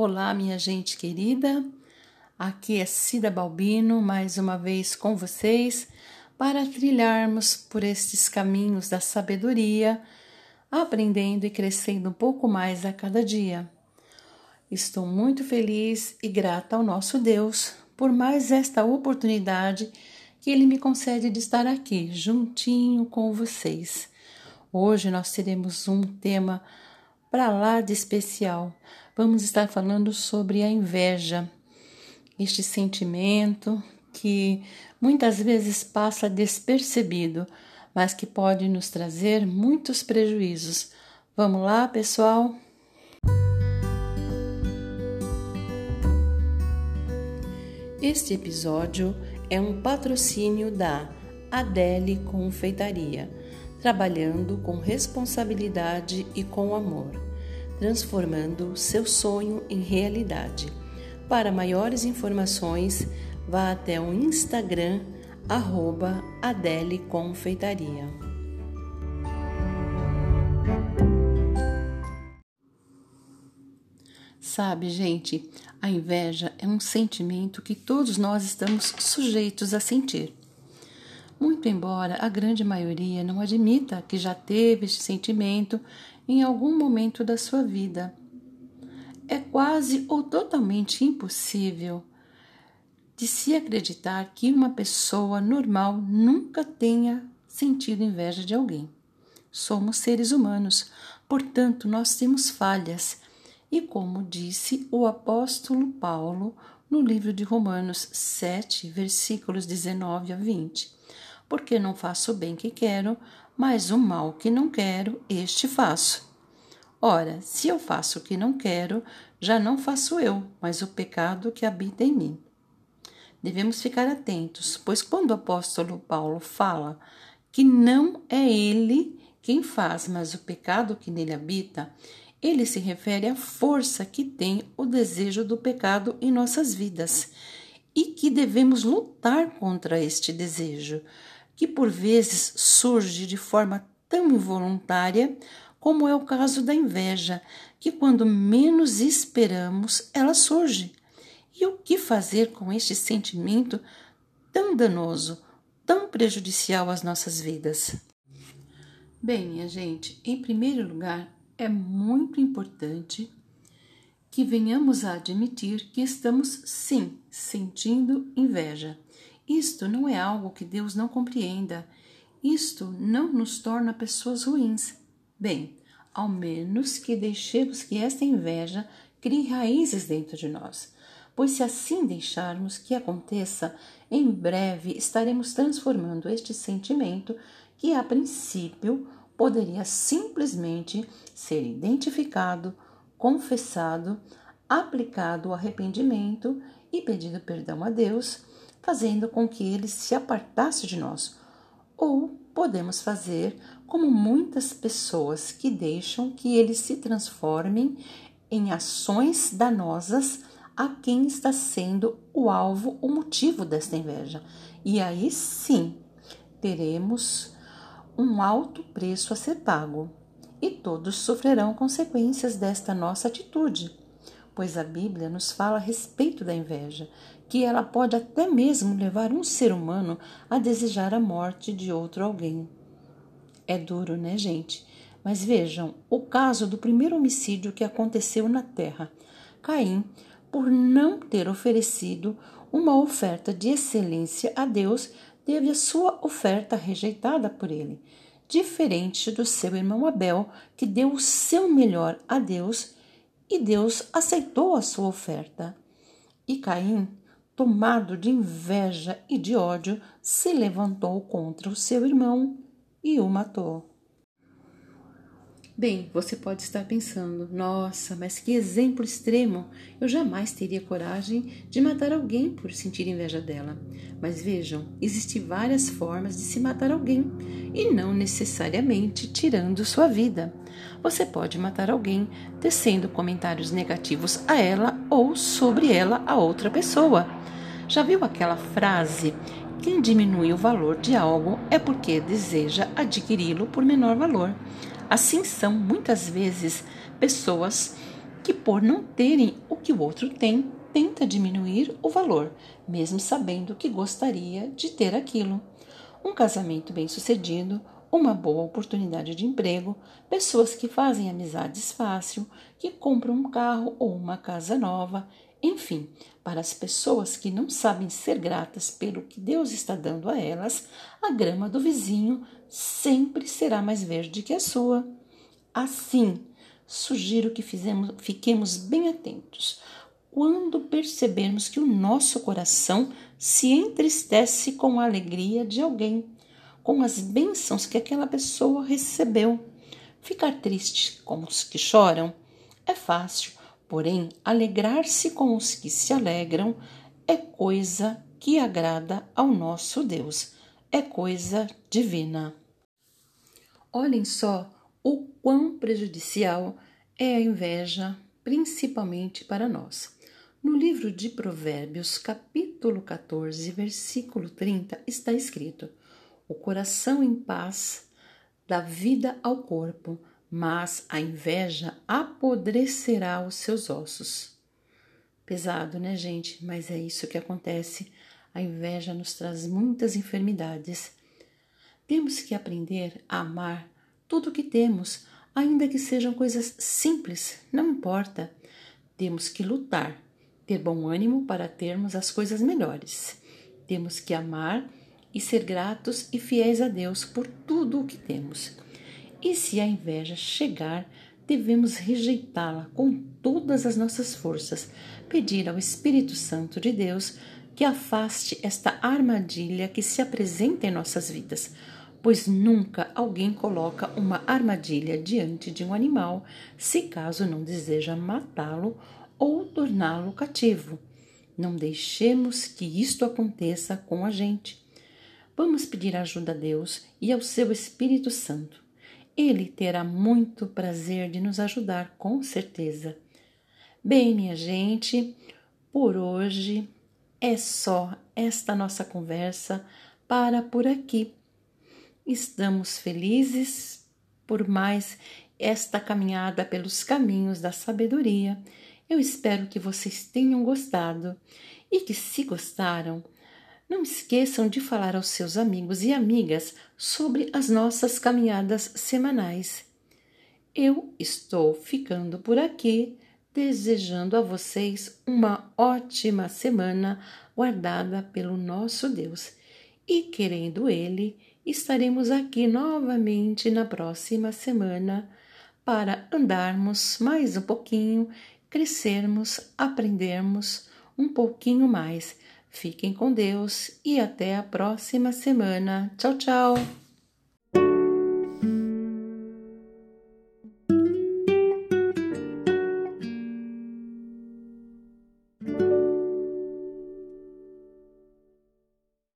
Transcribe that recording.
Olá, minha gente querida. Aqui é Cida Balbino, mais uma vez com vocês, para trilharmos por estes caminhos da sabedoria, aprendendo e crescendo um pouco mais a cada dia. Estou muito feliz e grata ao nosso Deus por mais esta oportunidade que Ele me concede de estar aqui, juntinho com vocês. Hoje nós teremos um tema para lá de especial. Vamos estar falando sobre a inveja, este sentimento que muitas vezes passa despercebido, mas que pode nos trazer muitos prejuízos. Vamos lá, pessoal? Este episódio é um patrocínio da Adele Confeitaria trabalhando com responsabilidade e com amor, transformando seu sonho em realidade. Para maiores informações, vá até o Instagram arroba Adele Confeitaria. Sabe, gente, a inveja é um sentimento que todos nós estamos sujeitos a sentir muito embora a grande maioria não admita que já teve este sentimento em algum momento da sua vida. É quase ou totalmente impossível de se acreditar que uma pessoa normal nunca tenha sentido inveja de alguém. Somos seres humanos, portanto, nós temos falhas. E como disse o apóstolo Paulo no livro de Romanos 7, versículos 19 a 20, porque não faço o bem que quero, mas o mal que não quero, este faço. Ora, se eu faço o que não quero, já não faço eu, mas o pecado que habita em mim. Devemos ficar atentos, pois quando o apóstolo Paulo fala que não é ele quem faz, mas o pecado que nele habita, ele se refere à força que tem o desejo do pecado em nossas vidas e que devemos lutar contra este desejo, que por vezes surge de forma tão involuntária, como é o caso da inveja, que quando menos esperamos, ela surge. E o que fazer com este sentimento tão danoso, tão prejudicial às nossas vidas? Bem, minha gente, em primeiro lugar, é muito importante que venhamos a admitir que estamos sim sentindo inveja isto não é algo que Deus não compreenda. Isto não nos torna pessoas ruins. Bem, ao menos que deixemos que esta inveja crie raízes dentro de nós. Pois se assim deixarmos que aconteça, em breve estaremos transformando este sentimento que a princípio poderia simplesmente ser identificado, confessado, aplicado o arrependimento e pedido perdão a Deus fazendo com que ele se apartasse de nós. Ou podemos fazer como muitas pessoas que deixam que eles se transformem em ações danosas a quem está sendo o alvo, o motivo desta inveja. E aí sim teremos um alto preço a ser pago, e todos sofrerão consequências desta nossa atitude pois a Bíblia nos fala a respeito da inveja, que ela pode até mesmo levar um ser humano a desejar a morte de outro alguém. É duro, né, gente? Mas vejam o caso do primeiro homicídio que aconteceu na terra. Caim, por não ter oferecido uma oferta de excelência a Deus, teve a sua oferta rejeitada por ele, diferente do seu irmão Abel, que deu o seu melhor a Deus e Deus aceitou a sua oferta. E Caim, tomado de inveja e de ódio, se levantou contra o seu irmão e o matou. Bem, você pode estar pensando: nossa, mas que exemplo extremo! Eu jamais teria coragem de matar alguém por sentir inveja dela. Mas vejam, existem várias formas de se matar alguém e não necessariamente tirando sua vida. Você pode matar alguém tecendo comentários negativos a ela ou sobre ela a outra pessoa. Já viu aquela frase? Quem diminui o valor de algo é porque deseja adquiri-lo por menor valor. Assim são muitas vezes pessoas que, por não terem o que o outro tem, tenta diminuir o valor, mesmo sabendo que gostaria de ter aquilo. Um casamento bem-sucedido, uma boa oportunidade de emprego, pessoas que fazem amizades fácil, que compram um carro ou uma casa nova, enfim, para as pessoas que não sabem ser gratas pelo que Deus está dando a elas, a grama do vizinho sempre será mais verde que a sua. Assim, sugiro que fizemos, fiquemos bem atentos quando percebermos que o nosso coração se entristece com a alegria de alguém, com as bênçãos que aquela pessoa recebeu. Ficar triste com os que choram é fácil, porém, alegrar-se com os que se alegram é coisa que agrada ao nosso Deus, é coisa divina. Olhem só o quão prejudicial é a inveja, principalmente para nós. No livro de Provérbios, capítulo 14, versículo 30, está escrito: O coração em paz dá vida ao corpo, mas a inveja apodrecerá os seus ossos. Pesado, né, gente? Mas é isso que acontece. A inveja nos traz muitas enfermidades. Temos que aprender a amar tudo o que temos, ainda que sejam coisas simples, não importa. Temos que lutar ter bom ânimo para termos as coisas melhores. Temos que amar e ser gratos e fiéis a Deus por tudo o que temos. E se a inveja chegar, devemos rejeitá-la com todas as nossas forças, pedir ao Espírito Santo de Deus que afaste esta armadilha que se apresenta em nossas vidas, pois nunca alguém coloca uma armadilha diante de um animal se caso não deseja matá-lo ou torná-lo cativo. Não deixemos que isto aconteça com a gente. Vamos pedir ajuda a Deus e ao seu Espírito Santo. Ele terá muito prazer de nos ajudar, com certeza. Bem, minha gente, por hoje é só esta nossa conversa para por aqui. Estamos felizes por mais esta caminhada pelos caminhos da sabedoria eu espero que vocês tenham gostado e que, se gostaram, não esqueçam de falar aos seus amigos e amigas sobre as nossas caminhadas semanais. Eu estou ficando por aqui, desejando a vocês uma ótima semana guardada pelo nosso Deus. E querendo Ele, estaremos aqui novamente na próxima semana para andarmos mais um pouquinho crescermos, aprendermos um pouquinho mais. Fiquem com Deus e até a próxima semana. Tchau, tchau!